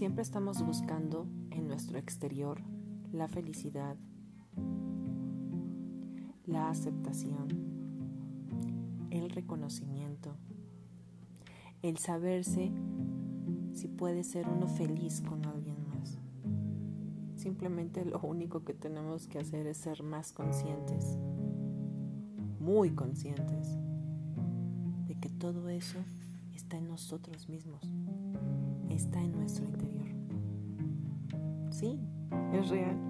Siempre estamos buscando en nuestro exterior la felicidad, la aceptación, el reconocimiento, el saberse si puede ser uno feliz con alguien más. Simplemente lo único que tenemos que hacer es ser más conscientes, muy conscientes, de que todo eso está en nosotros mismos, está en nuestro interior. Sí, es real.